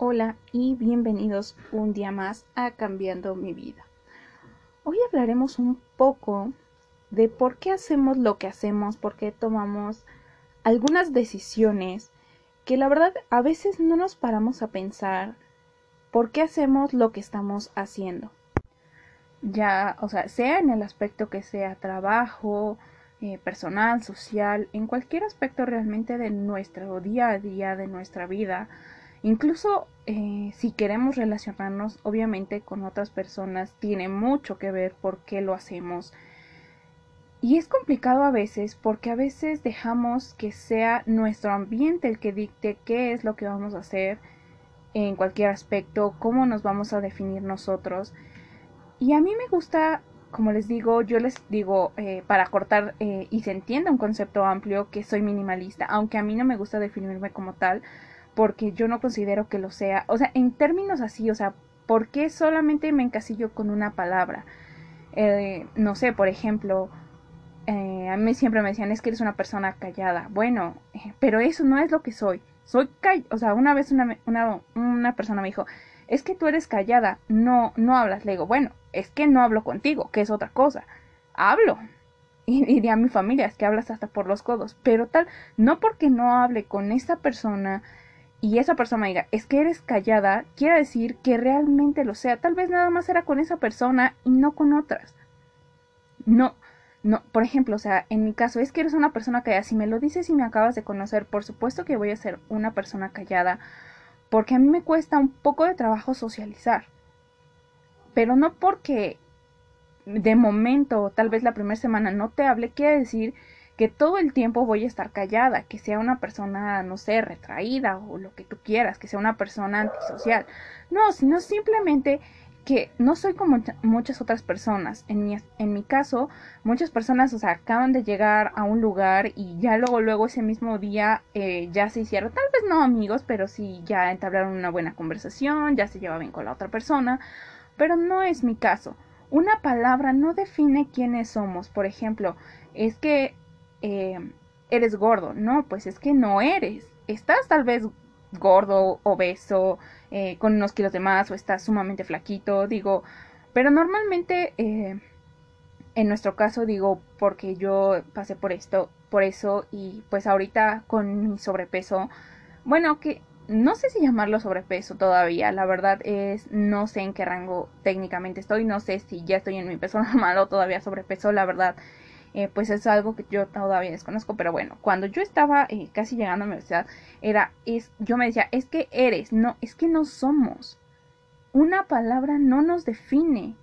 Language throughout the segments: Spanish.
Hola y bienvenidos un día más a Cambiando mi vida. Hoy hablaremos un poco de por qué hacemos lo que hacemos, por qué tomamos algunas decisiones que la verdad a veces no nos paramos a pensar por qué hacemos lo que estamos haciendo. Ya, o sea, sea en el aspecto que sea trabajo, eh, personal, social, en cualquier aspecto realmente de nuestro día a día, de nuestra vida, Incluso eh, si queremos relacionarnos, obviamente, con otras personas, tiene mucho que ver por qué lo hacemos. Y es complicado a veces porque a veces dejamos que sea nuestro ambiente el que dicte qué es lo que vamos a hacer en cualquier aspecto, cómo nos vamos a definir nosotros. Y a mí me gusta, como les digo, yo les digo, eh, para cortar eh, y se entienda un concepto amplio, que soy minimalista, aunque a mí no me gusta definirme como tal, porque yo no considero que lo sea. O sea, en términos así, o sea, ¿por qué solamente me encasillo con una palabra? Eh, no sé, por ejemplo, eh, a mí siempre me decían, es que eres una persona callada. Bueno, eh, pero eso no es lo que soy. Soy callada. O sea, una vez una, una, una, persona me dijo, es que tú eres callada, no, no hablas. Le digo, bueno, es que no hablo contigo, que es otra cosa. Hablo. Y diría a mi familia, es que hablas hasta por los codos. Pero tal, no porque no hable con esta persona, y esa persona diga, es que eres callada, quiere decir que realmente lo sea. Tal vez nada más era con esa persona y no con otras. No, no, por ejemplo, o sea, en mi caso, es que eres una persona callada. Si me lo dices y me acabas de conocer, por supuesto que voy a ser una persona callada, porque a mí me cuesta un poco de trabajo socializar. Pero no porque de momento, tal vez la primera semana no te hable, quiere decir que todo el tiempo voy a estar callada, que sea una persona, no sé, retraída o lo que tú quieras, que sea una persona antisocial. No, sino simplemente que no soy como muchas otras personas. En mi, en mi caso, muchas personas, o sea, acaban de llegar a un lugar y ya luego, luego ese mismo día eh, ya se hicieron, tal vez no amigos, pero sí ya entablaron una buena conversación, ya se lleva bien con la otra persona, pero no es mi caso. Una palabra no define quiénes somos. Por ejemplo, es que eh, eres gordo. No, pues es que no eres. Estás tal vez gordo, obeso, eh, con unos kilos de más o estás sumamente flaquito, digo, pero normalmente eh, en nuestro caso digo porque yo pasé por esto, por eso y pues ahorita con mi sobrepeso, bueno, que no sé si llamarlo sobrepeso todavía, la verdad es no sé en qué rango técnicamente estoy, no sé si ya estoy en mi peso normal o todavía sobrepeso, la verdad eh, pues es algo que yo todavía desconozco, pero bueno, cuando yo estaba eh, casi llegando a la universidad, era, es, yo me decía, es que eres, no, es que no somos. Una palabra no nos define.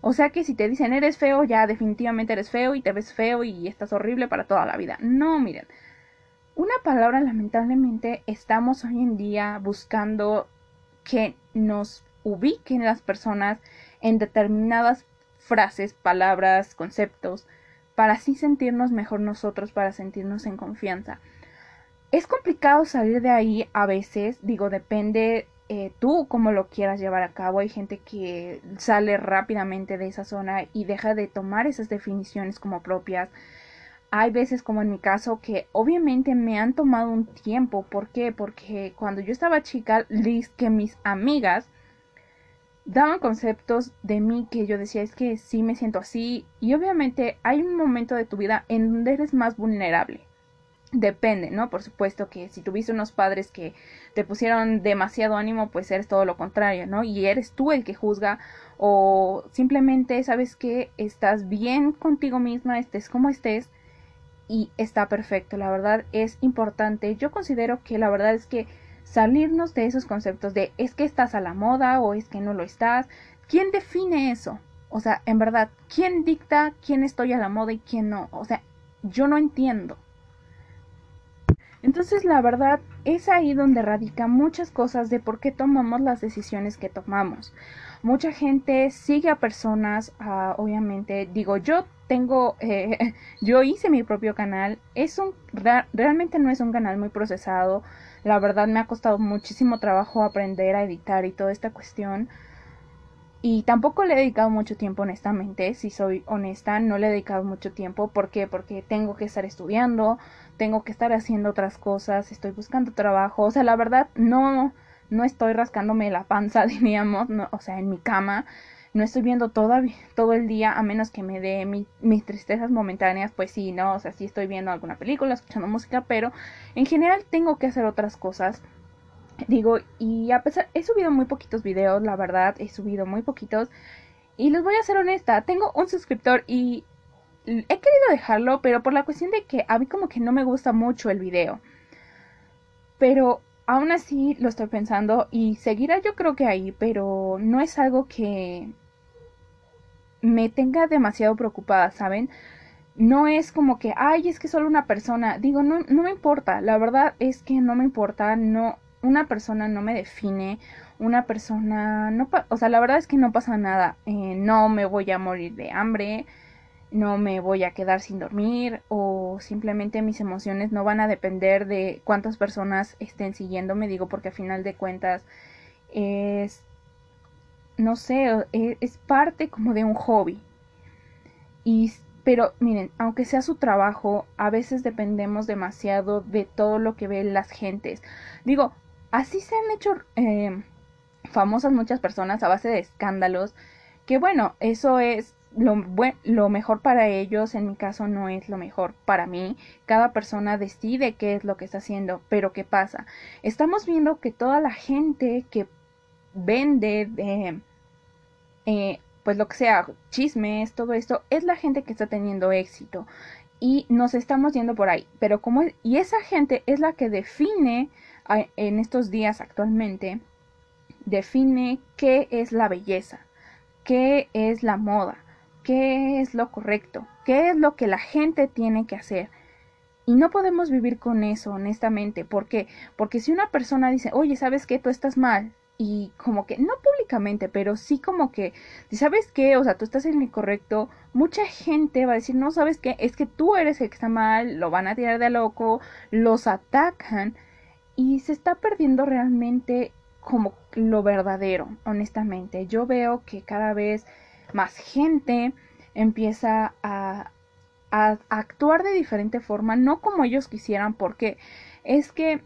O sea que si te dicen eres feo, ya definitivamente eres feo y te ves feo y estás horrible para toda la vida. No, miren. Una palabra lamentablemente estamos hoy en día buscando que nos ubiquen las personas en determinadas frases, palabras, conceptos, para así sentirnos mejor nosotros, para sentirnos en confianza. Es complicado salir de ahí a veces, digo, depende eh, tú cómo lo quieras llevar a cabo. Hay gente que sale rápidamente de esa zona y deja de tomar esas definiciones como propias. Hay veces, como en mi caso, que obviamente me han tomado un tiempo. ¿Por qué? Porque cuando yo estaba chica, que mis amigas daban conceptos de mí que yo decía es que sí me siento así y obviamente hay un momento de tu vida en donde eres más vulnerable. Depende, ¿no? Por supuesto que si tuviste unos padres que te pusieron demasiado ánimo, pues eres todo lo contrario, ¿no? Y eres tú el que juzga o simplemente sabes que estás bien contigo misma, estés como estés y está perfecto. La verdad es importante. Yo considero que la verdad es que salirnos de esos conceptos de es que estás a la moda o es que no lo estás. ¿Quién define eso? O sea, en verdad, ¿quién dicta quién estoy a la moda y quién no? O sea, yo no entiendo. Entonces, la verdad, es ahí donde radica muchas cosas de por qué tomamos las decisiones que tomamos. Mucha gente sigue a personas, obviamente, digo, yo tengo, eh, yo hice mi propio canal, es un, realmente no es un canal muy procesado, la verdad me ha costado muchísimo trabajo aprender a editar y toda esta cuestión. Y tampoco le he dedicado mucho tiempo, honestamente, si soy honesta, no le he dedicado mucho tiempo. ¿Por qué? Porque tengo que estar estudiando, tengo que estar haciendo otras cosas, estoy buscando trabajo. O sea, la verdad, no, no estoy rascándome la panza, diríamos, no, o sea, en mi cama, no estoy viendo todo, el día, a menos que me dé mis tristezas momentáneas, pues sí, no, o sea, sí estoy viendo alguna película, escuchando música, pero en general tengo que hacer otras cosas. Digo, y a pesar, he subido muy poquitos videos, la verdad, he subido muy poquitos. Y les voy a ser honesta, tengo un suscriptor y he querido dejarlo, pero por la cuestión de que a mí como que no me gusta mucho el video. Pero aún así lo estoy pensando y seguirá yo creo que ahí, pero no es algo que me tenga demasiado preocupada, ¿saben? No es como que, ay, es que solo una persona. Digo, no, no me importa. La verdad es que no me importa. No, una persona no me define. Una persona, no, o sea, la verdad es que no pasa nada. Eh, no me voy a morir de hambre no me voy a quedar sin dormir o simplemente mis emociones no van a depender de cuántas personas estén siguiéndome, digo porque a final de cuentas es, no sé, e, es, parte como de un hobby. Y, pero miren, aunque sea su trabajo, a veces dependemos demasiado de todo lo que ven las gentes. Digo, así se han hecho eh, famosas muchas personas a base de escándalos, que bueno, eso es lo, lo mejor para ellos en mi caso no es lo mejor para mí. Cada persona decide qué es lo que está haciendo. Pero ¿qué pasa? Estamos viendo que toda la gente que vende de... Eh, pues lo que sea, chismes, todo esto, es la gente que está teniendo éxito. Y nos estamos yendo por ahí. Pero como y esa gente es la que define en estos días actualmente, define qué es la belleza, qué es la moda, qué es lo correcto, qué es lo que la gente tiene que hacer. Y no podemos vivir con eso, honestamente. ¿Por qué? Porque si una persona dice, oye, ¿sabes qué? Tú estás mal. Y como que, no públicamente, pero sí como que, ¿sabes qué? O sea, tú estás en lo correcto. Mucha gente va a decir, no, ¿sabes qué? Es que tú eres el que está mal, lo van a tirar de loco, los atacan. Y se está perdiendo realmente como lo verdadero, honestamente. Yo veo que cada vez más gente empieza a, actuar de diferente forma, no como ellos quisieran, porque es que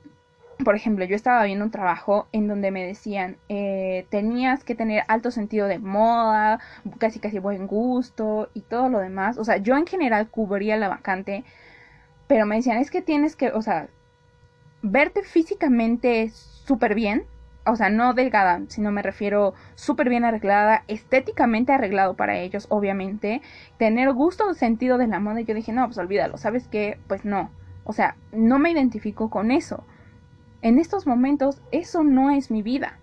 por ejemplo, yo estaba viendo un trabajo en donde me decían, eh, tenías que tener alto sentido de moda, casi casi buen gusto y todo lo demás. O sea, yo en general cubría la vacante, pero me decían, es que tienes que, o sea, verte físicamente súper bien, o sea, no delgada, sino me refiero súper bien arreglada, estéticamente arreglado para ellos, obviamente, tener gusto, sentido de la moda, y yo dije, no, pues olvídalo, ¿sabes qué? Pues no, o sea, no me identifico con eso. En estos momentos, eso no es mi vida.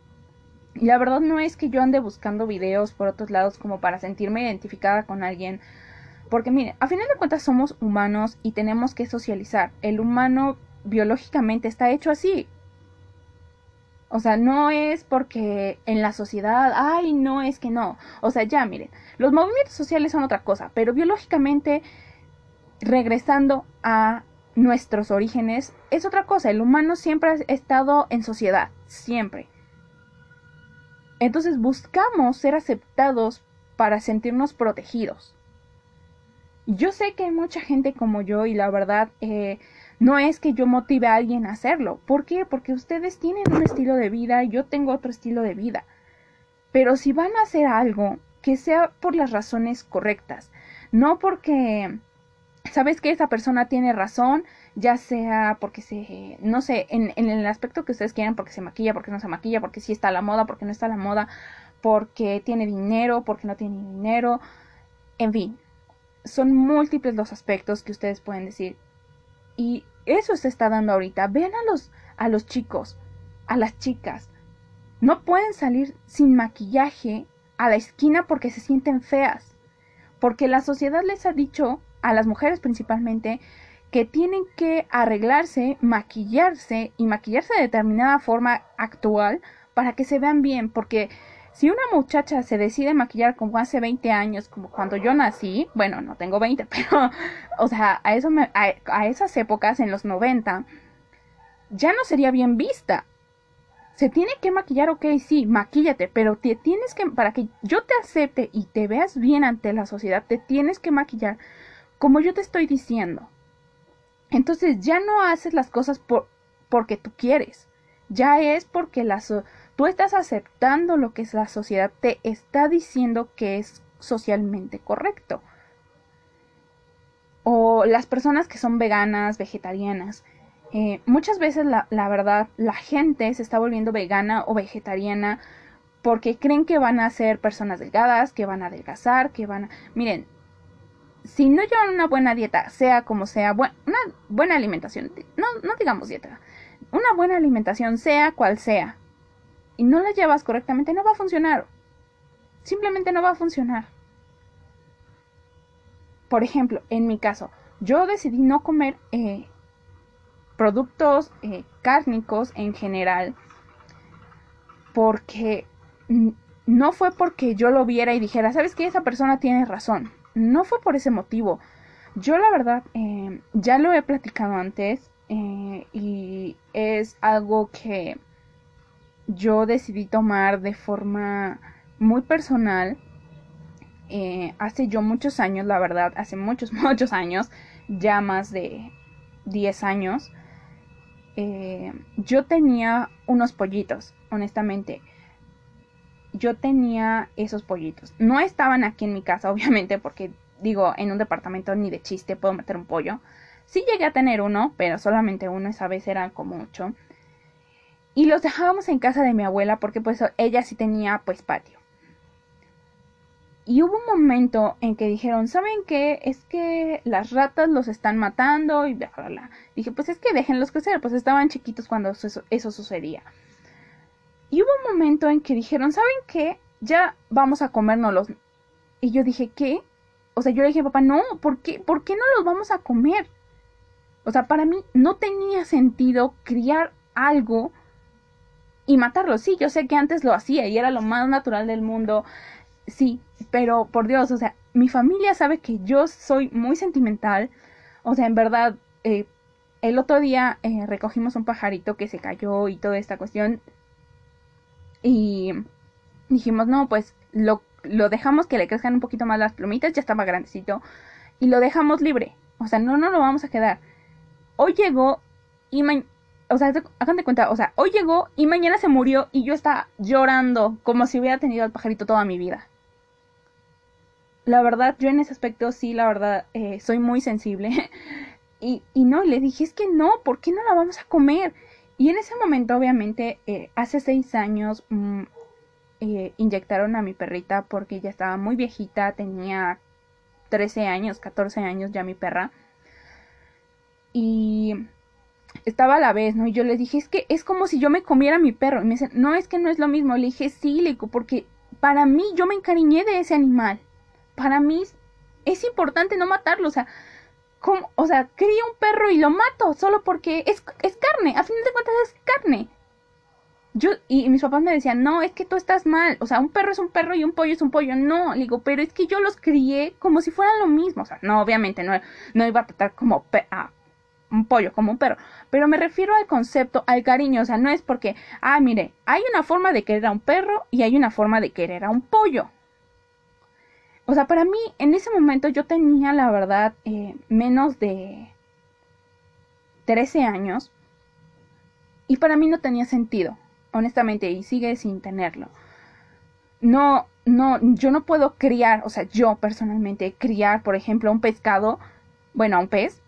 Y la verdad no es que yo ande buscando videos por otros lados como para sentirme identificada con alguien. Porque mire, a final de cuentas somos humanos y tenemos que socializar. El humano biológicamente está hecho así. O sea, no es porque en la sociedad, ay, no es que no. O sea, ya miren, los movimientos sociales son otra cosa, pero biológicamente, regresando a nuestros orígenes, es otra cosa. El humano siempre ha estado en sociedad, siempre. Entonces buscamos ser aceptados para sentirnos protegidos. Yo sé que hay mucha gente como yo y la verdad eh, no es que yo motive a alguien a hacerlo. ¿Por qué? Porque ustedes tienen un estilo de vida y yo tengo otro estilo de vida. Pero si van a hacer algo, que sea por las razones correctas. No porque, ¿sabes que esa persona tiene razón? Ya sea porque se, no sé, en, el aspecto que ustedes quieran, porque se maquilla, porque no se maquilla, porque sí está a la moda, porque no está a la moda, porque tiene dinero, porque no tiene dinero. En fin, son múltiples los aspectos que ustedes pueden decir. Y eso se está dando ahorita. Vean a los, a los chicos, a las chicas. No pueden salir sin maquillaje a la esquina porque se sienten feas. Porque la sociedad les ha dicho, a las mujeres principalmente, que tienen que arreglarse, maquillarse y maquillarse de determinada forma actual para que se vean bien. Porque si una muchacha se decide maquillar como hace 20 años, como cuando yo nací, bueno, no tengo 20, pero, o sea, a, eso a, esas épocas, en los 90, ya no sería bien vista. Se tiene que maquillar, ok, sí, maquíllate, pero te tienes que, para que yo te acepte y te veas bien ante la sociedad, te tienes que maquillar como yo te estoy diciendo. Entonces ya no haces las cosas por, porque tú quieres, Ya es porque la tú estás aceptando lo que la sociedad te está diciendo que es socialmente correcto. O las personas que son veganas, vegetarianas. Eh, muchas veces la, la verdad la gente se está volviendo vegana o vegetariana porque creen que van a ser personas delgadas, que van a adelgazar, que van a... Miren, si no llevan una buena dieta, sea como sea, una buena alimentación, no, no digamos dieta, una buena alimentación, sea cual sea, y no la llevas correctamente, no va a funcionar. Simplemente no va a funcionar. Por ejemplo, en mi caso, yo decidí no comer eh, productos eh, cárnicos en general porque no fue porque yo lo viera y dijera, ¿sabes qué? Esa persona tiene razón. No fue por ese motivo. Yo la verdad eh, ya lo he platicado antes eh, y es algo que yo decidí tomar de forma muy personal. Eh, hace yo muchos años, la verdad, hace muchos, muchos años, ya más de 10 años, yo tenía unos pollitos, honestamente yo tenía esos pollitos. No estaban aquí en mi casa, obviamente, porque digo, en un departamento ni de chiste puedo meter un pollo. Sí llegué a tener uno, pero solamente uno, esa vez era como ocho. Y los dejábamos en casa de mi abuela porque pues ella sí tenía pues patio. Y hubo un momento en que dijeron, ¿saben qué? Es que las ratas los están matando y bla, bla, bla. Dije, pues es que déjenlos crecer, pues estaban chiquitos cuando eso sucedía. Y hubo un momento en que dijeron, ¿saben qué? Ya vamos a comérnoslos. Y yo dije, ¿qué? O sea, yo le dije, papá, no, ¿por qué, ¿por qué no los vamos a comer? O sea, para mí no tenía sentido criar algo y matarlo. Sí, yo sé que antes lo hacía y era lo más natural del mundo. Sí, pero por Dios, o sea, mi familia sabe que yo soy muy sentimental. O sea, en verdad, eh, el otro día eh, recogimos un pajarito que se cayó y toda esta cuestión. Y dijimos, no, pues lo, lo dejamos que le crezcan un poquito más las plumitas, ya estaba grandecito. Y lo dejamos libre. O sea, no, no lo vamos a quedar. Hoy llegó y mañana... O sea, hagan cuenta, o sea, hoy llegó y mañana se murió y yo estaba llorando como si hubiera tenido al pajarito toda mi vida. La verdad, yo en ese aspecto sí, la verdad, eh, soy muy sensible. y, y no, le dije, es que no, ¿por qué no la vamos a comer? Y en ese momento, obviamente, eh, hace seis años mm, eh, inyectaron a mi perrita porque ya estaba muy viejita, tenía 13 años, 14 años ya mi perra. Y estaba a la vez, ¿no? Y yo le dije, es que es como si yo me comiera mi perro. Y me dicen, no, es que no es lo mismo. Le dije, sí, porque para mí yo me encariñé de ese animal. Para mí es importante no matarlo. O sea, o sea, cría un perro y lo mato solo porque es, es carne, a fin de cuentas es carne. Yo, y mis papás me decían, no, es que tú estás mal, o sea, un perro es un perro y un pollo es un pollo, no, le digo, pero es que yo los crié como si fueran lo mismo, o sea, no, obviamente, no, no iba a tratar como un pollo, como un perro, pero me refiero al concepto, al cariño, o sea, no es porque, ah, mire, hay una forma de querer a un perro y hay una forma de querer a un pollo, o sea, para mí en ese momento yo tenía, la verdad, eh, menos de 13 años. Y para mí no tenía sentido, honestamente, y sigue sin tenerlo. No, no, yo no puedo criar, o sea, yo personalmente criar, por ejemplo, un pescado, bueno, un pez,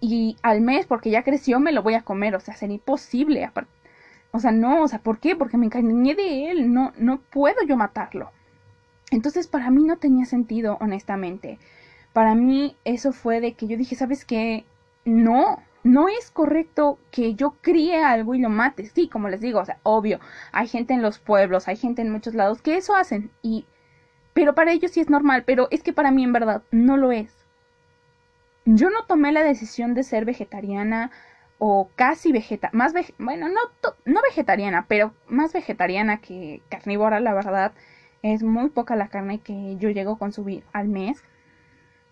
y al mes, porque ya creció, me lo voy a comer, o sea, sería imposible. O sea, no, o sea, ¿por qué? Porque me encariñé de él, no, no puedo yo matarlo. Entonces para mí no tenía sentido, honestamente. Para mí eso fue de que yo dije, ¿sabes qué? No, no es correcto que yo críe algo y lo mate. Sí, como les digo, o sea, obvio, hay gente en los pueblos, hay gente en muchos lados que eso hacen y pero para ellos sí es normal, pero es que para mí en verdad no lo es. Yo no tomé la decisión de ser vegetariana o casi vegeta, más bueno, no no vegetariana, pero más vegetariana que carnívora, la verdad es muy poca la carne que yo llego a consumir al mes.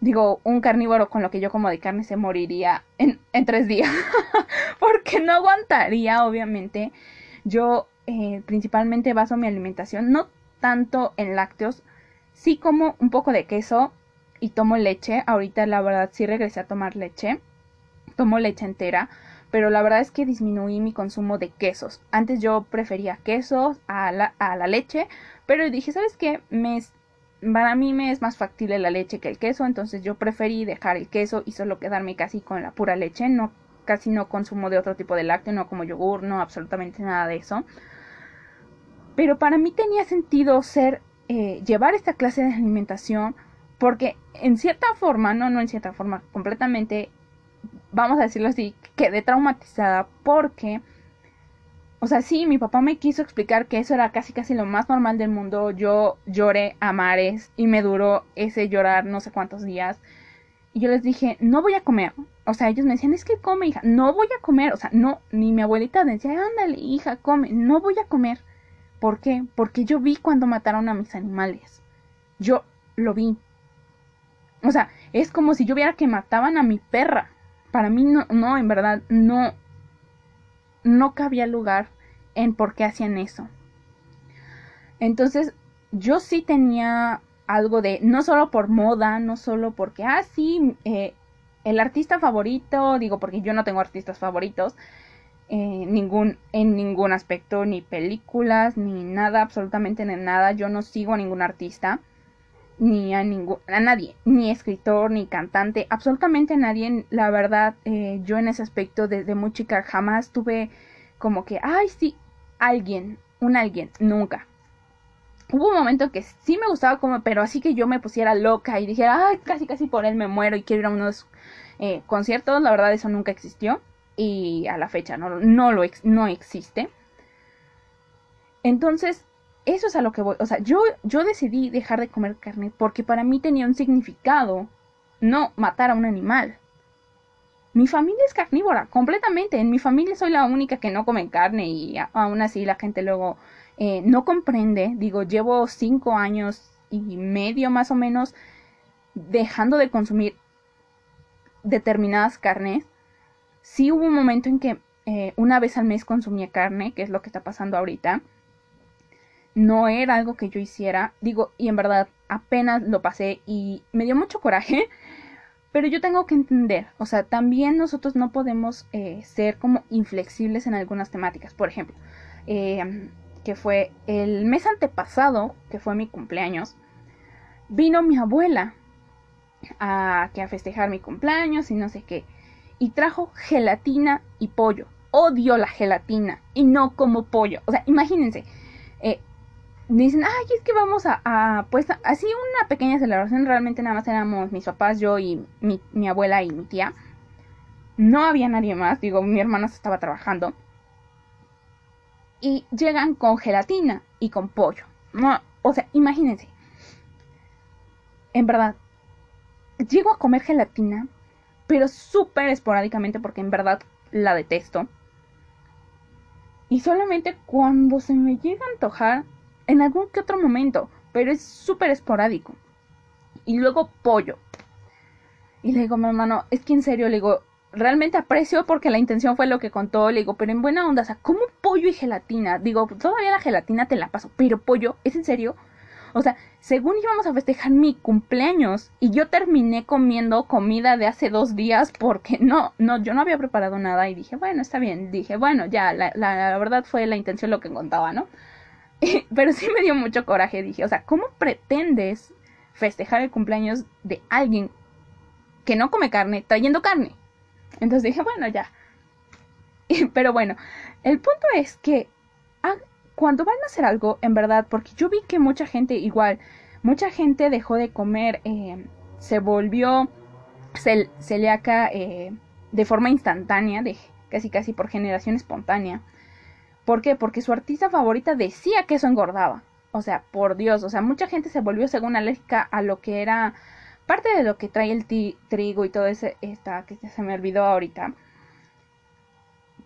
Digo, un carnívoro con lo que yo como de carne se moriría en, tres días. Porque no aguantaría, obviamente. Yo eh, principalmente baso mi alimentación no tanto en lácteos. Sí como un poco de queso y tomo leche. Ahorita la verdad sí regresé a tomar leche. Tomo leche entera pero la verdad es que disminuí mi consumo de quesos. Antes yo prefería quesos a la, a la leche, pero dije, ¿sabes qué? Me, para mí me es más factible la leche que el queso, entonces yo preferí dejar el queso y solo quedarme casi con la pura leche, no casi no consumo de otro tipo de lácteo, no como yogur, no absolutamente nada de eso. Pero para mí tenía sentido ser eh, llevar esta clase de alimentación porque en cierta forma, no, no en cierta forma, completamente, vamos a decirlo así, quedé traumatizada porque, o sea, sí, mi papá me quiso explicar que eso era casi casi lo más normal del mundo, yo lloré a mares y me duró ese llorar no sé cuántos días. Y yo les dije, no voy a comer. O sea, ellos me decían, es que come, hija. No voy a comer. O sea, no, ni mi abuelita decía, ándale, hija, come. No voy a comer. ¿Por qué? Porque yo vi cuando mataron a mis animales. Yo lo vi. O sea, es como si yo viera que mataban a mi perra. Para mí no, no, en verdad, no, no cabía lugar en por qué hacían eso. Entonces, yo sí tenía algo de, no solo por moda, no solo porque, ah, sí, eh, el artista favorito, digo porque yo no tengo artistas favoritos, eh, ningún, en ningún aspecto, ni películas, ni nada, absolutamente en nada, yo no sigo a ningún artista, ni a, ningún, a nadie, ni escritor, ni cantante, absolutamente nadie, la verdad, eh, yo en ese aspecto desde muy chica jamás tuve como que, ay, sí, alguien, un alguien, nunca hubo un momento que sí me gustaba como, pero así que yo me pusiera loca y dijera, ay, casi casi por él me muero y quiero ir a unos eh, conciertos, la verdad eso nunca existió y a la fecha no, no, lo no existe. Entonces, eso es a lo que voy, o sea, yo, yo decidí dejar de comer carne porque para mí tenía un significado no matar a un animal. Mi familia es carnívora, completamente. En mi familia soy la única que no come carne y aún así la gente luego eh, no comprende, digo, llevo cinco años y medio más o menos dejando de consumir determinadas carnes. Sí hubo un momento en que eh, una vez al mes consumía carne, que es lo que está pasando ahorita. No era algo que yo hiciera, digo, y en verdad apenas lo pasé y me dio mucho coraje, pero yo tengo que entender, o sea, también nosotros no podemos eh, ser como inflexibles en algunas temáticas. Por ejemplo, eh, que fue el mes antepasado, que fue mi cumpleaños, vino mi abuela a, que a festejar mi cumpleaños y no sé qué. Y trajo gelatina y pollo. Odio la gelatina y no como pollo. O sea, imagínense. Eh, dicen, ay, es que vamos a, pues, así una pequeña celebración. Realmente nada más éramos mis papás, yo y mi, abuela y mi tía. No había nadie más. Digo, mi hermana se estaba trabajando y llegan con gelatina y con pollo. o sea, imagínense. En verdad, llego a comer gelatina, pero súper esporádicamente porque en verdad la detesto. Y solamente cuando se me llega a antojar, en algún que otro momento, pero es súper esporádico. Y luego pollo. Y le digo, mi hermano, es que en serio, le digo, realmente aprecio porque la intención fue lo que contó, le digo, pero en buena onda, o sea, ¿cómo pollo y gelatina? Digo, todavía la gelatina te la paso, pero pollo, ¿es en serio? O sea, según íbamos a festejar mi cumpleaños y yo terminé comiendo comida de hace dos días porque no, no, yo no había preparado nada y dije, bueno, está bien, dije, bueno, ya, la, la, verdad fue la intención lo que contaba, ¿no? pero sí me dio mucho coraje, dije, o sea, ¿cómo pretendes festejar el cumpleaños de alguien que no come carne trayendo carne? Entonces dije, bueno, ya. Pero bueno, el punto es que cuando van a hacer algo, en verdad, porque yo vi que mucha gente igual, mucha gente dejó de comer, eh, se volvió celíaca eh, de forma instantánea, de casi casi por generación espontánea. ¿Por qué? Porque su artista favorita decía que eso engordaba. O sea, por Dios, o sea, mucha gente se volvió según alérgica a lo que era parte de lo que trae el trigo y todo ese, esta, que se me olvidó ahorita.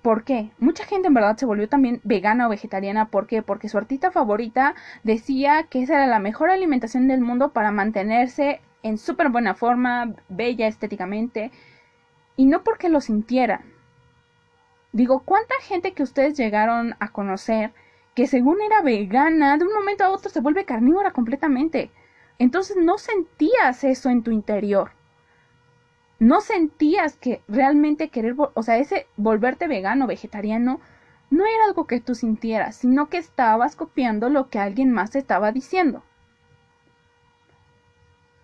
¿Por qué? Mucha gente en verdad se volvió también vegana o vegetariana. ¿Por qué? Porque su artista favorita decía que esa era la mejor alimentación del mundo para mantenerse en súper buena forma, bella estéticamente, y no porque lo sintieran. Digo, ¿cuánta gente que ustedes llegaron a conocer que según era vegana, de un momento a otro se vuelve carnívora completamente? Entonces no sentías eso en tu interior. no sentías que realmente querer, o sea, ese volverte vegano, vegetariano, no era algo que tú sintieras, sino que estabas copiando lo que alguien más estaba diciendo.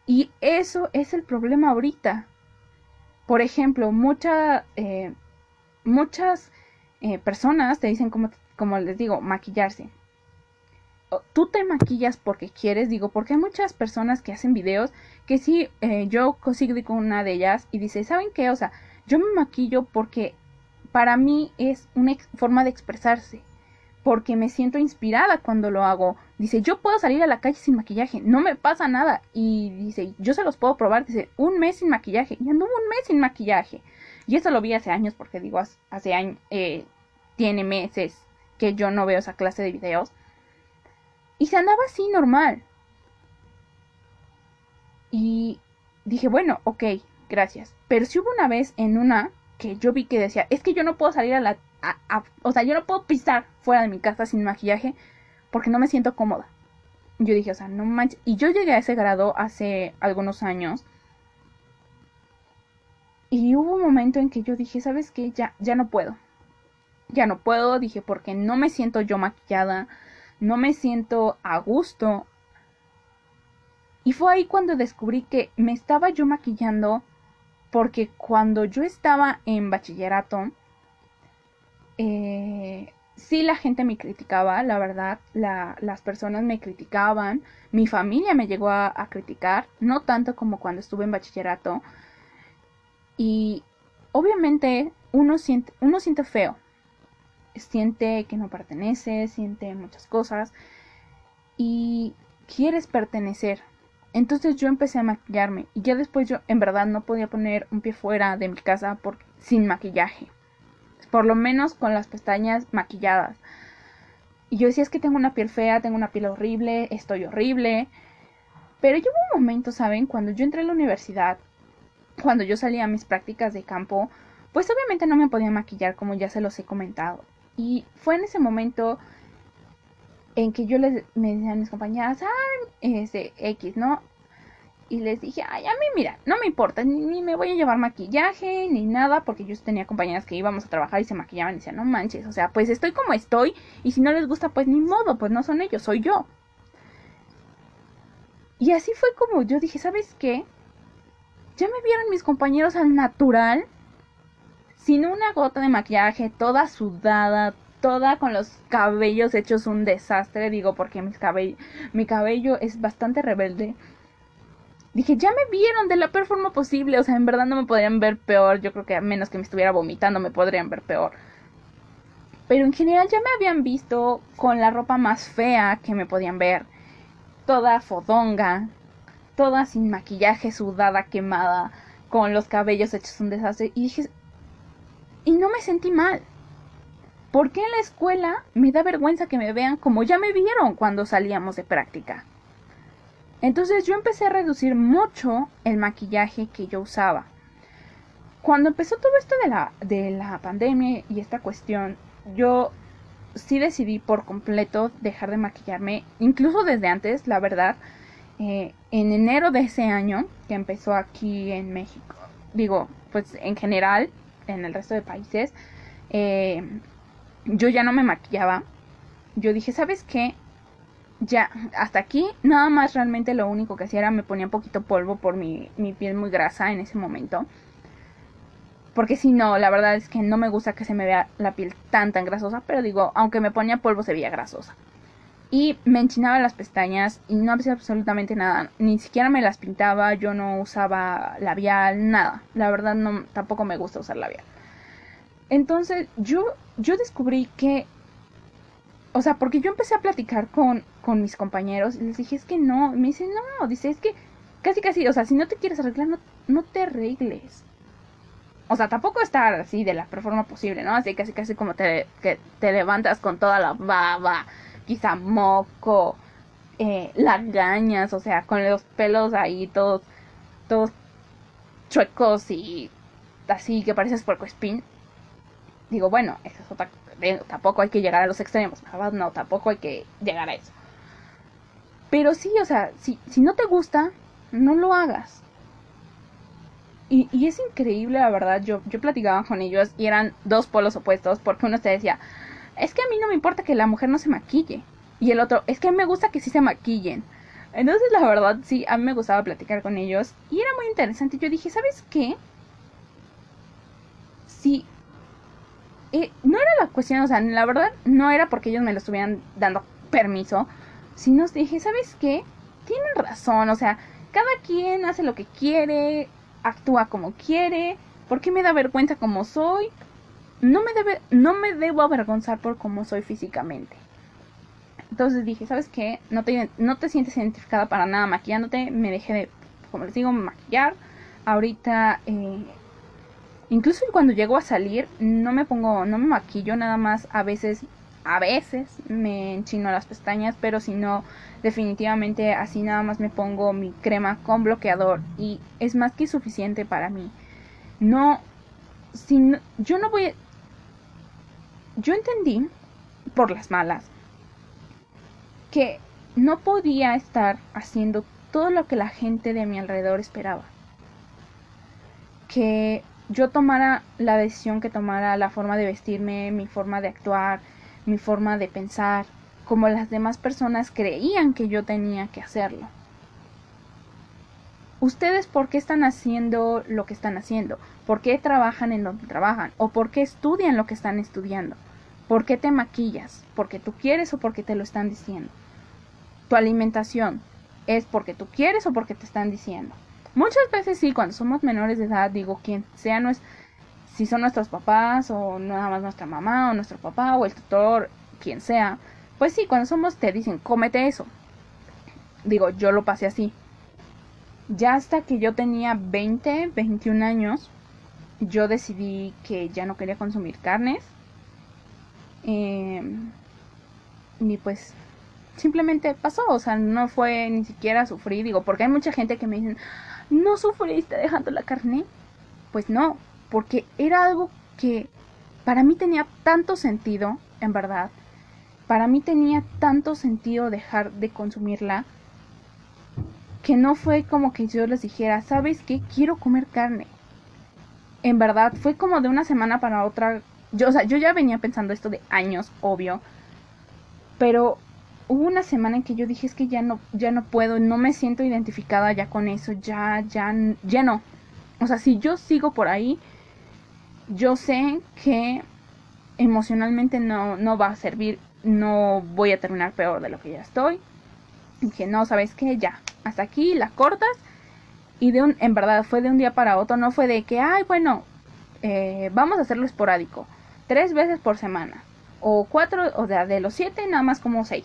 Y eso es el problema ahorita. Por ejemplo, eh, muchas eh, personas te dicen, como, como les digo, maquillarse. Tú te maquillas porque quieres, digo, porque hay muchas personas que hacen videos que sí, eh, yo consigo con una de ellas y dice, ¿saben qué? O sea, yo me maquillo porque para mí es una forma de expresarse porque me siento inspirada cuando lo hago. Dice, yo puedo salir a la calle sin maquillaje, no me pasa nada. Y dice, yo se los puedo probar. Dice, un mes sin maquillaje. Y anduvo un mes sin maquillaje. Y eso lo vi hace años, porque digo, hace años, eh, tiene meses que yo no veo esa clase de videos. Y se andaba así normal. Y dije, bueno, ok, gracias. Pero si hubo una vez en una que yo vi que decía, es que yo no puedo salir a la o sea, yo no puedo pisar fuera de mi casa sin maquillaje porque no me siento cómoda. Yo dije, o sea, no manches. Y yo llegué a ese grado hace algunos años. Y hubo un momento en que yo dije, ¿sabes qué? Ya, ya no puedo. Ya no puedo, dije, porque no me siento yo maquillada, no me siento a gusto. Y fue ahí cuando descubrí que me estaba yo maquillando porque cuando yo estaba en bachillerato, eh, sí la gente me criticaba, la verdad, las personas me criticaban, mi familia me llegó a, criticar, no tanto como cuando estuve en bachillerato. Y obviamente uno siente, uno siente feo, siente que no pertenece, siente muchas cosas y quieres pertenecer. Entonces yo empecé a maquillarme y ya después yo en verdad no podía poner un pie fuera de mi casa por, sin maquillaje por lo menos con las pestañas maquilladas. Y yo decía, es que tengo una piel fea, tengo una piel horrible, estoy horrible. Pero hubo un momento, ¿saben? Cuando yo entré a la universidad, cuando yo salía a mis prácticas de campo, pues obviamente no me podía maquillar como ya se los he comentado. Y fue en ese momento en que yo les me decían a mis compañeras, ah, ese X, ¿no? y les dije, ay, a mí mira, no me importa, ni, me voy a llevar maquillaje, ni nada, porque yo tenía compañeras que íbamos a trabajar y se maquillaban y decían, no manches, o sea, pues estoy como estoy, y si no les gusta, pues ni modo, pues no son ellos, soy yo. Y así fue como yo dije, ¿sabes qué? Ya me vieron mis compañeros al natural, sin una gota de maquillaje, toda sudada, toda con los cabellos hechos un desastre, digo, porque mi cabello es bastante rebelde dije, ya me vieron de la peor forma posible. O sea, en verdad no me podrían ver peor. Yo creo que a menos que me estuviera vomitando me podrían ver peor. Pero en general ya me habían visto con la ropa más fea que me podían ver. Toda fodonga. Toda sin maquillaje, sudada, quemada. Con los cabellos hechos un desastre. Y dije... Y no me sentí mal. ¿Por qué en la escuela me da vergüenza que me vean como ya me vieron cuando salíamos de práctica? Entonces yo empecé a reducir mucho el maquillaje que yo usaba. Cuando empezó todo esto de la, de la pandemia y esta cuestión, yo sí decidí por completo dejar de maquillarme, incluso desde antes, la verdad. Eh, en enero de ese año, que empezó aquí en México, digo, pues en general, en el resto de países, eh, yo ya no me maquillaba. Yo dije, ¿sabes qué? ya, hasta aquí, nada más realmente lo único que hacía era me ponía un poquito polvo por mi, mi piel muy grasa en ese momento. Porque si no, la verdad es que no me gusta que se me vea la piel tan tan grasosa, pero digo, aunque me ponía polvo se veía grasosa. Y me enchinaba las pestañas y no hacía absolutamente nada, ni siquiera me las pintaba, yo no usaba labial, nada. La verdad no tampoco me gusta usar labial. Entonces, yo yo descubrí que o sea, porque yo empecé a platicar con, con mis compañeros y les dije, es que no, me dicen, no, dice, es que casi casi, o sea, si no te quieres arreglar, no, no te arregles. O sea, tampoco estar así de la peor forma posible, ¿no? Así casi casi como te, que te levantas con toda la baba, quizá moco, eh, gañas, o sea, con los pelos ahí todos, todos chuecos y así que pareces puerco espín. Digo, bueno, esa es otra tampoco hay que llegar a los extremos, no, tampoco hay que llegar a eso. Pero sí, o sea, si, si no te gusta, no lo hagas. Y, y, es increíble, la verdad, yo, yo platicaba con ellos y eran dos polos opuestos, porque uno te decía, es que a mí no me importa que la mujer no se maquille. Y el otro, es que a mí me gusta que sí se maquillen. Entonces, la verdad, sí, a mí me gustaba platicar con ellos y era muy interesante. Yo dije, ¿sabes qué? Sí. Eh, no era la cuestión, o sea, la verdad, no era porque ellos me lo estuvieran dando permiso, sino dije, ¿sabes qué? Tienen razón, o sea, cada quien hace lo que quiere, actúa como quiere, ¿por qué me da vergüenza como soy? No me, debe, no me debo avergonzar por cómo soy físicamente. Entonces dije, ¿sabes qué? No te, no te sientes identificada para nada maquillándote. Me dejé de, como les digo, maquillar. Ahorita, eh, incluso cuando llego a salir, no me pongo, no me maquillo, nada más a veces, a veces me enchino las pestañas, pero si no, definitivamente así nada más me pongo mi crema con bloqueador y es más que suficiente para mí. No, si yo no voy, yo entendí por las malas que no podía estar haciendo todo lo que la gente de mi alrededor esperaba. Que yo tomara la decisión que tomara, la forma de vestirme, mi forma de actuar, mi forma de pensar, como las demás personas creían que yo tenía que hacerlo. ¿Ustedes por qué están haciendo lo que están haciendo? ¿Por qué trabajan en donde trabajan? ¿O por qué estudian lo que están estudiando? ¿Por qué te maquillas? ¿Porque tú quieres o porque te lo están diciendo? tu alimentación es porque tú quieres o porque te están diciendo. Muchas veces sí, cuando somos menores de edad, digo, quien sea, no es, si son nuestros papás o nada más nuestra mamá o nuestro papá o el tutor, quien sea, pues sí, cuando somos te dicen, cómete eso. Digo, yo lo pasé así. Ya hasta que yo tenía 20, 21 años, yo decidí que ya no quería consumir carnes. Eh, y pues simplemente pasó, o sea, no fue ni siquiera sufrir, digo, porque hay mucha gente que me dicen, no sufriste dejando la carne. Pues no, porque era algo que para mí tenía tanto sentido, en verdad, para mí tenía tanto sentido dejar de consumirla, que no fue como que yo les dijera, ¿sabes qué? Quiero comer carne. En verdad, fue como de una semana para otra. Yo, o sea, yo ya venía pensando esto de años, obvio. Pero hubo una semana en que yo dije es que ya no, ya no puedo, no me siento identificada ya con eso, ya, ya, ya no. O sea, si yo sigo por ahí, yo sé que emocionalmente no, no va a servir, no voy a terminar peor de lo que ya estoy. Que no, ¿sabes qué? Ya, hasta aquí la cortas. Y de un, en verdad fue de un día para otro, no fue de que, ay, bueno, eh, vamos a hacerlo esporádico, tres veces por semana. O cuatro, o sea, de los siete, nada más como seis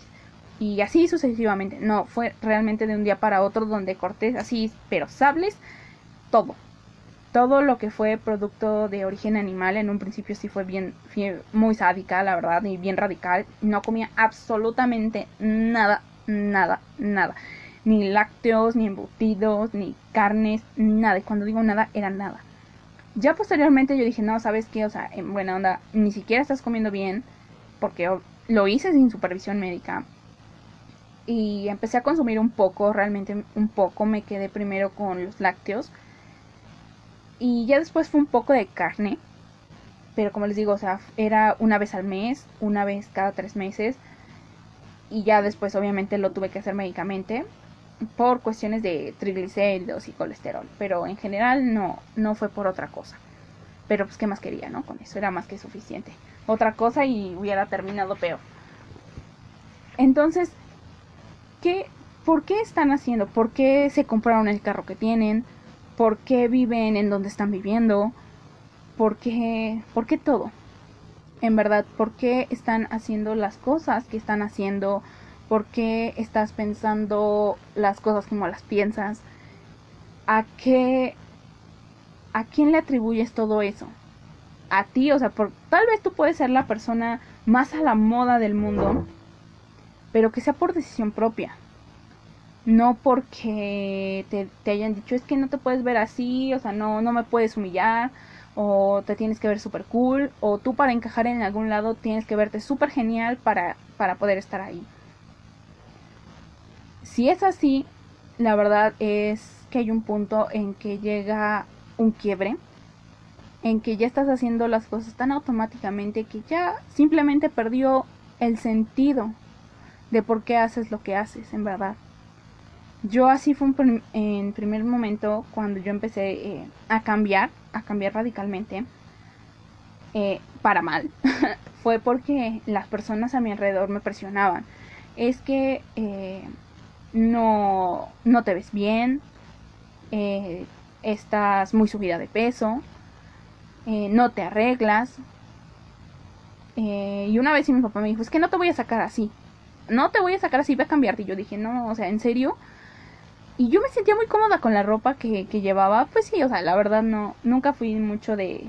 y así sucesivamente. No, fue realmente de un día para otro donde corté así, pero sables, todo. Todo lo que fue producto de origen animal en un principio sí fue bien, muy sádica, la verdad, y bien radical. No comía absolutamente nada, nada, nada. Ni lácteos, ni embutidos, ni carnes, nada. Y cuando digo nada, era nada. Ya posteriormente yo dije, no, ¿sabes qué? O sea, en buena onda, ni siquiera estás comiendo bien, porque lo hice sin supervisión médica y empecé a consumir un poco, realmente un poco, me quedé primero con los lácteos y ya después fue un poco de carne, pero como les digo, o sea, era una vez al mes, una vez cada tres meses y ya después obviamente lo tuve que hacer médicamente por cuestiones de triglicéridos y colesterol, pero en general no, no fue por otra cosa. Pero pues qué más quería, ¿no? Con eso era más que suficiente. Otra cosa y hubiera terminado peor. Entonces, ¿qué, ¿por qué están haciendo? ¿Por qué se compraron el carro que tienen? ¿Por qué viven en donde están viviendo? ¿Por qué, por qué todo? En verdad, ¿por qué están haciendo las cosas que están haciendo? ¿Por qué estás pensando las cosas como las piensas? ¿A qué a quién le atribuyes todo eso? A ti, o sea, por, tal vez tú puedes ser la persona más a la moda del mundo, pero que sea por decisión propia. No porque te, hayan dicho es que no te puedes ver así, o sea, no, no me puedes humillar, o te tienes que ver súper cool, o tú para encajar en algún lado tienes que verte súper genial para, para poder estar ahí. Si es así, la verdad es que hay un punto en que llega un quiebre en que ya estás haciendo las cosas tan automáticamente que ya simplemente perdió el sentido de por qué haces lo que haces, en verdad. Yo así fue en primer momento cuando yo empecé eh, a cambiar, a cambiar radicalmente, eh, para mal, fue porque las personas a mi alrededor me presionaban. Es que eh, no, no te ves bien, estás muy subida de peso, no te arreglas. y una vez mi papá me dijo, es que no te voy a sacar así, no te voy a sacar así, voy a cambiarte. Y yo dije, no, o sea, ¿en serio? Y yo me sentía muy cómoda con la ropa que, que llevaba. Pues sí, o sea, la verdad no, nunca fui mucho de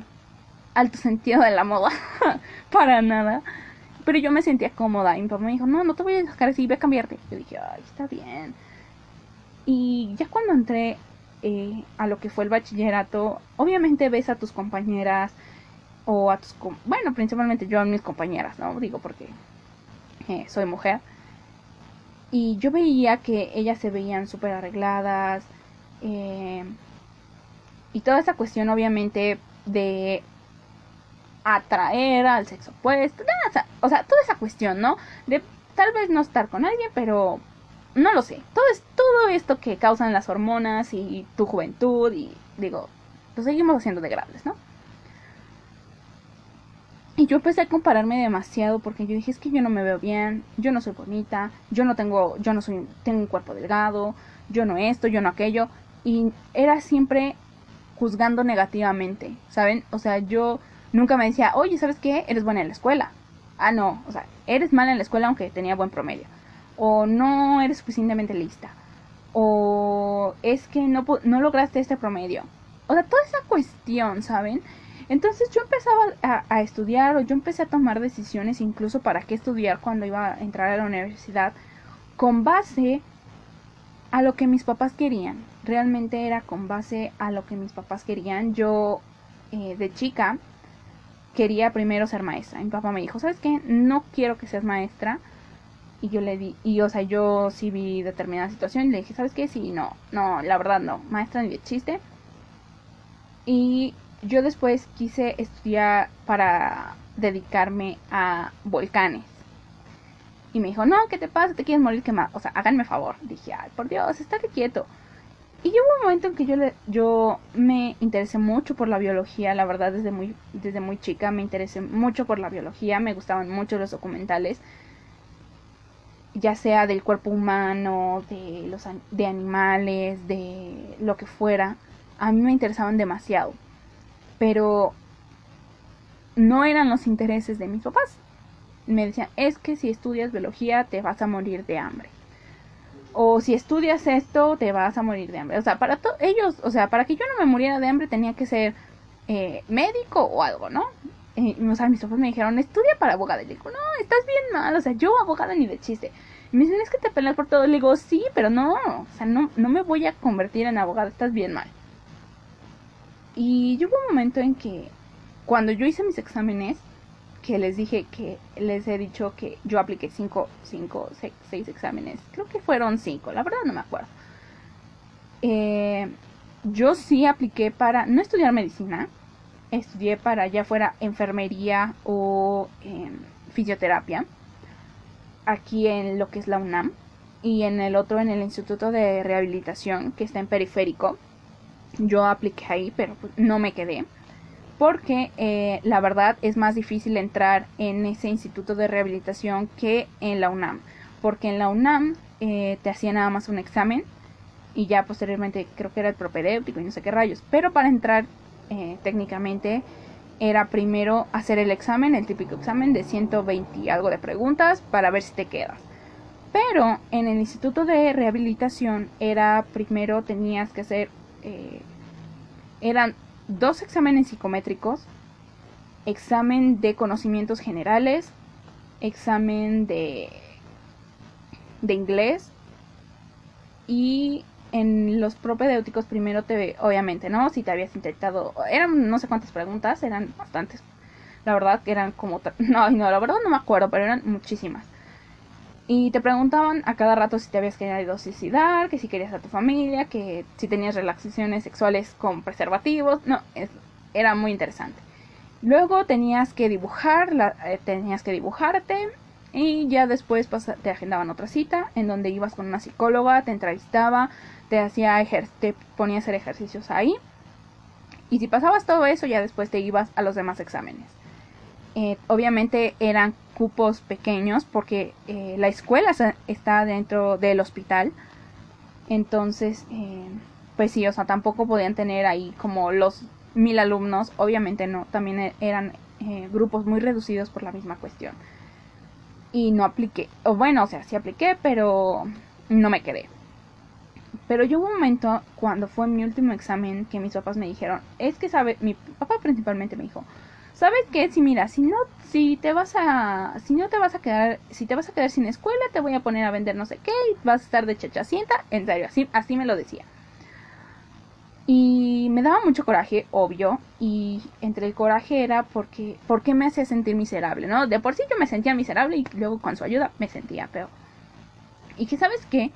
alto sentido de la moda. para nada. Pero yo me sentía cómoda. Y mi papá me dijo, no, no te voy a sacar así, voy a cambiarte. Yo dije, ay, está bien. Y ya cuando entré eh, a lo que fue el bachillerato, obviamente ves a tus compañeras o a tus... Bueno, principalmente yo a mis compañeras, ¿no? Digo porque eh, soy mujer. Y yo veía que ellas se veían súper arregladas. Eh, y toda esa cuestión obviamente de atraer al sexo opuesto. O sea, toda esa cuestión, ¿no? De tal vez no estar con alguien, pero no lo sé. Todo, es, todo esto que causan las hormonas y tu juventud y digo, lo seguimos haciendo degradables, ¿no? Y yo empecé a compararme demasiado porque yo dije, es que yo no me veo bien, yo no soy bonita, yo no tengo, yo no soy, tengo un cuerpo delgado, yo no esto, yo no aquello. Y era siempre juzgando negativamente, ¿saben? O sea, yo nunca me decía, oye, ¿sabes qué? Eres buena en la escuela. Ah, no, o sea, eres mala en la escuela aunque tenía buen promedio. O no eres suficientemente lista. O es que no, no lograste este promedio. O sea, toda esa cuestión, ¿saben? Entonces yo empezaba a, estudiar o yo empecé a tomar decisiones incluso para qué estudiar cuando iba a entrar a la universidad con base a lo que mis papás querían. Realmente era con base a lo que mis papás querían. Yo eh, de chica quería primero ser maestra. Mi papá me dijo, ¿sabes qué? No quiero que seas maestra. Y yo le di, y o sea, yo sí vi determinada situación y le dije, ¿sabes qué? Sí, no, no, la verdad no, maestra ni de chiste. Y yo después quise estudiar para dedicarme a volcanes. Y me dijo, no, ¿qué te pasa? ¿Te quieres morir quemado? O sea, háganme favor. Dije, ay, por Dios, estate quieto. Y hubo un momento en que yo, le, yo me interesé mucho por la biología, la verdad, desde muy, desde muy chica me interesé mucho por la biología, me gustaban mucho los documentales, ya sea del cuerpo humano, de, los, de animales, de lo que fuera. A mí me interesaban demasiado pero no eran los intereses de mis papás. Me decían, es que si estudias biología te vas a morir de hambre. O si estudias esto te vas a morir de hambre. O sea, para ellos, o sea, para que yo no me muriera de hambre tenía que ser eh, médico o algo, ¿no? Eh, o sea, mis papás me dijeron, estudia para abogada. Y le digo, no, estás bien mal, o sea, yo abogada ni de chiste. Y me dicen, es que te peleas por todo. Le digo, sí, pero no, o sea, no, no me voy a convertir en abogada, estás bien mal. Y hubo un momento en que cuando yo hice mis exámenes, que les dije que les he dicho que yo apliqué cinco, cinco, seis, exámenes, creo que fueron cinco, la verdad no me acuerdo. Eh, yo sí apliqué para no estudiar medicina, estudié para ya fuera enfermería o em, fisioterapia, aquí en lo que es la UNAM, y en el otro en el Instituto de Rehabilitación, que está en Periférico yo apliqué ahí, pero pues, no me quedé. Porque eh, la verdad es más difícil entrar en ese instituto de rehabilitación que en la UNAM. Porque en la UNAM eh, te hacía nada más un examen y ya posteriormente creo que era el propedéutico y no sé qué rayos. Pero para entrar eh, técnicamente era primero hacer el examen, el típico examen de 120 y algo de preguntas para ver si te quedas. Pero en el instituto de rehabilitación era primero tenías que hacer eran dos exámenes psicométricos, examen de conocimientos generales, examen de, de inglés y en los propedéuticos primero te, obviamente, ¿no? Si te habías intentado, eran no sé cuántas preguntas, eran bastantes. La verdad que eran como, no, no, la verdad no me acuerdo, pero eran muchísimas. Y te preguntaban a cada rato si te habías querido suicidar, que si querías a tu familia, que si tenías relaciones sexuales con preservativos. No, era muy interesante. Luego tenías que dibujar, eh, tenías que dibujarte y ya después te agendaban otra cita en donde ibas con una psicóloga, te entrevistaba, te hacía te ponía a hacer ejercicios ahí. Y si pasabas todo eso, ya después te ibas a los demás exámenes. Eh, obviamente eran cupos pequeños porque eh, la escuela está dentro del hospital. Entonces, eh, pues sí, o sea, tampoco podían tener ahí como los mil alumnos. Obviamente no, también e-, eran grupos muy reducidos por la misma cuestión. Y no apliqué, o bueno, o sea, sí apliqué, pero no me quedé. Pero yo hubo un momento cuando fue mi último examen que mis papás me dijeron, es que sabe, mi papá principalmente me dijo, ¿sabes qué? Si mira, si no, si te vas a, si no te vas a quedar, si te vas a quedar sin escuela, te voy a poner a vender no sé qué y vas a estar de chachacienta, en serio, así, así me lo decía. Y me daba mucho coraje, obvio, y entre el coraje era porque, porque me hacía sentir miserable, ¿no? De por sí yo me sentía miserable y luego con su ayuda me sentía peor. Y que, ¿sabes qué?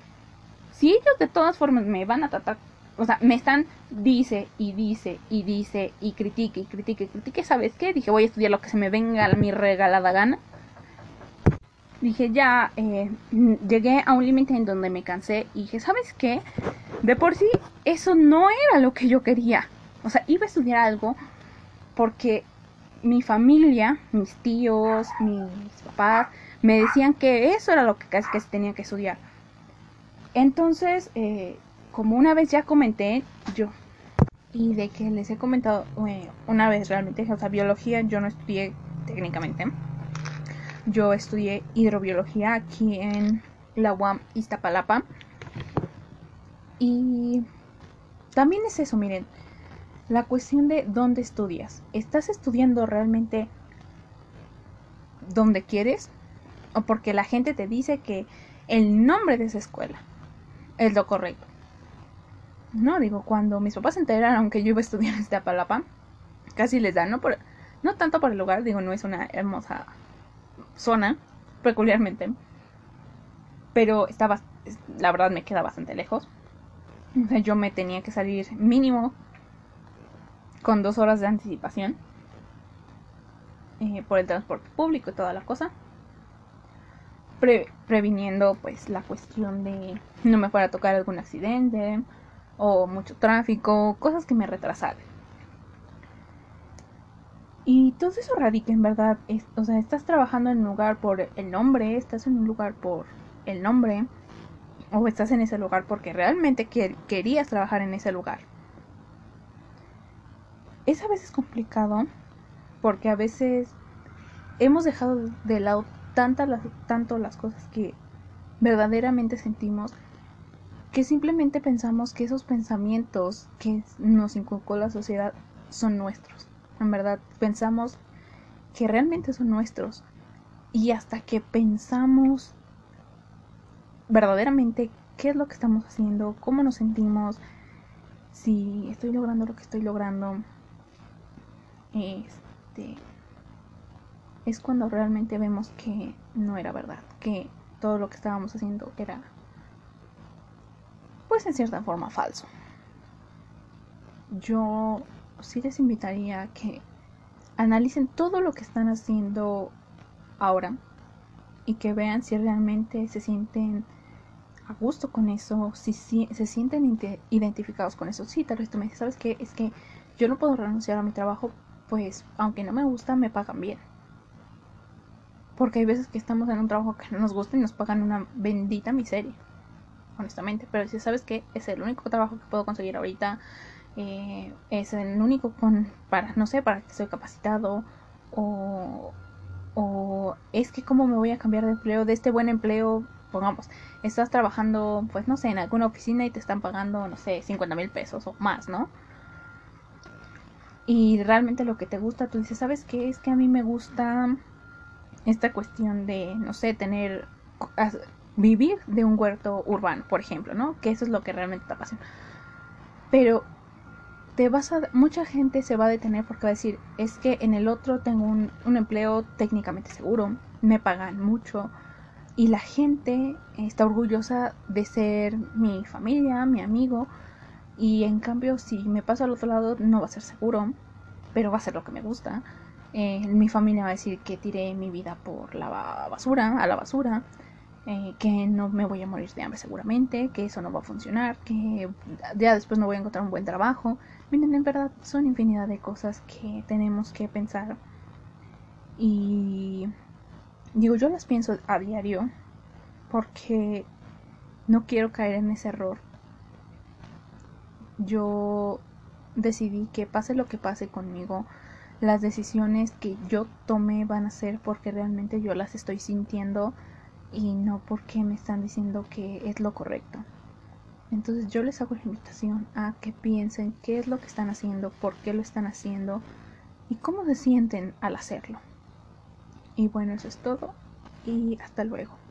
si ellos de todas formas me van a tratar, o sea, me están, dice y dice y dice y critique y critique y critique, ¿sabes qué? Dije, voy a estudiar lo que se me venga a mi regalada gana. Dije, ya, eh, llegué a un límite en donde me cansé y dije, ¿sabes qué? De por sí, eso no era lo que yo quería. O sea, iba a estudiar algo porque mi familia, mis tíos, mis papás, me decían que eso era lo que que tenía que estudiar. Entonces, eh, como una vez ya comenté, yo, y de que les he comentado eh, una vez realmente, o sea, biología yo no estudié técnicamente. Yo estudié hidrobiología aquí en la UAM Iztapalapa. Y también es eso, miren, la cuestión de dónde estudias. ¿Estás estudiando realmente donde quieres? ¿O porque la gente te dice que el nombre de esa escuela es lo correcto. No, digo, cuando mis papás se enteraron que yo iba a estudiar en Iztapalapa, casi les da, no, por, no tanto por el lugar, digo, no es una hermosa zona, peculiarmente, pero estaba, la verdad me queda bastante lejos. O sea, yo me tenía que salir mínimo con dos horas de anticipación eh, por el transporte público y toda la cosa previniendo pues la cuestión de no me fuera a tocar algún accidente o mucho tráfico, cosas que me retrasaran. Y todo eso radica en verdad, o sea, estás trabajando en un lugar por el nombre, estás en un lugar por el nombre, o estás en ese lugar porque realmente querías trabajar en ese lugar. Es a veces complicado porque a veces hemos dejado de lado las, tanto las cosas que verdaderamente sentimos que simplemente pensamos que esos pensamientos que nos inculcó la sociedad son nuestros. En verdad, pensamos que realmente son nuestros. Y hasta que pensamos verdaderamente qué es lo que estamos haciendo, cómo nos sentimos, si estoy logrando lo que estoy logrando, este, es cuando realmente vemos que no era verdad, que todo lo que estábamos haciendo era, pues en cierta forma, falso. Yo sí les invitaría a que analicen todo lo que están haciendo ahora y que vean si realmente se sienten a gusto con eso, si, se sienten identificados con eso. Sí, tal vez tú me dices, ¿sabes qué? Es que yo no puedo renunciar a mi trabajo, pues aunque no me gusta, me pagan bien porque hay veces que estamos en un trabajo que no nos gusta y nos pagan una bendita miseria. Honestamente. Pero si sabes que es el único trabajo que puedo conseguir ahorita. Eh, es el único con para no sé para que estoy capacitado o, o es que cómo me voy a cambiar de empleo de este buen empleo pongamos estás trabajando pues no sé en alguna oficina y te están pagando no sé 50 mil pesos o más no y realmente lo que te gusta tú dices sabes qué es que a mí me gusta esta cuestión de, no sé, tener, vivir de un huerto urbano, por ejemplo, ¿no? Que eso es lo que realmente está pasando. Pero te vas a, mucha gente se va a detener porque va a decir, es que en el otro tengo un, un empleo técnicamente seguro, me pagan mucho, y la gente está orgullosa de ser mi familia, mi amigo, y en cambio si me paso al otro lado no va a ser seguro, pero va a ser lo que me gusta. Eh, mi familia va a decir que tiré mi vida por la basura, a la basura, eh, que no me voy a morir de hambre seguramente, que eso no va a funcionar, que ya después no voy a encontrar un buen trabajo. Miren, en verdad son infinidad de cosas que tenemos que pensar. Y digo, yo las pienso a diario porque no quiero caer en ese error. Yo decidí que pase lo que pase conmigo, las decisiones que yo tome van a ser porque realmente yo las estoy sintiendo y no porque me están diciendo que es lo correcto. Entonces yo les hago la invitación a que piensen qué es lo que están haciendo, por qué lo están haciendo y cómo se sienten al hacerlo. Y bueno, eso es todo y hasta luego.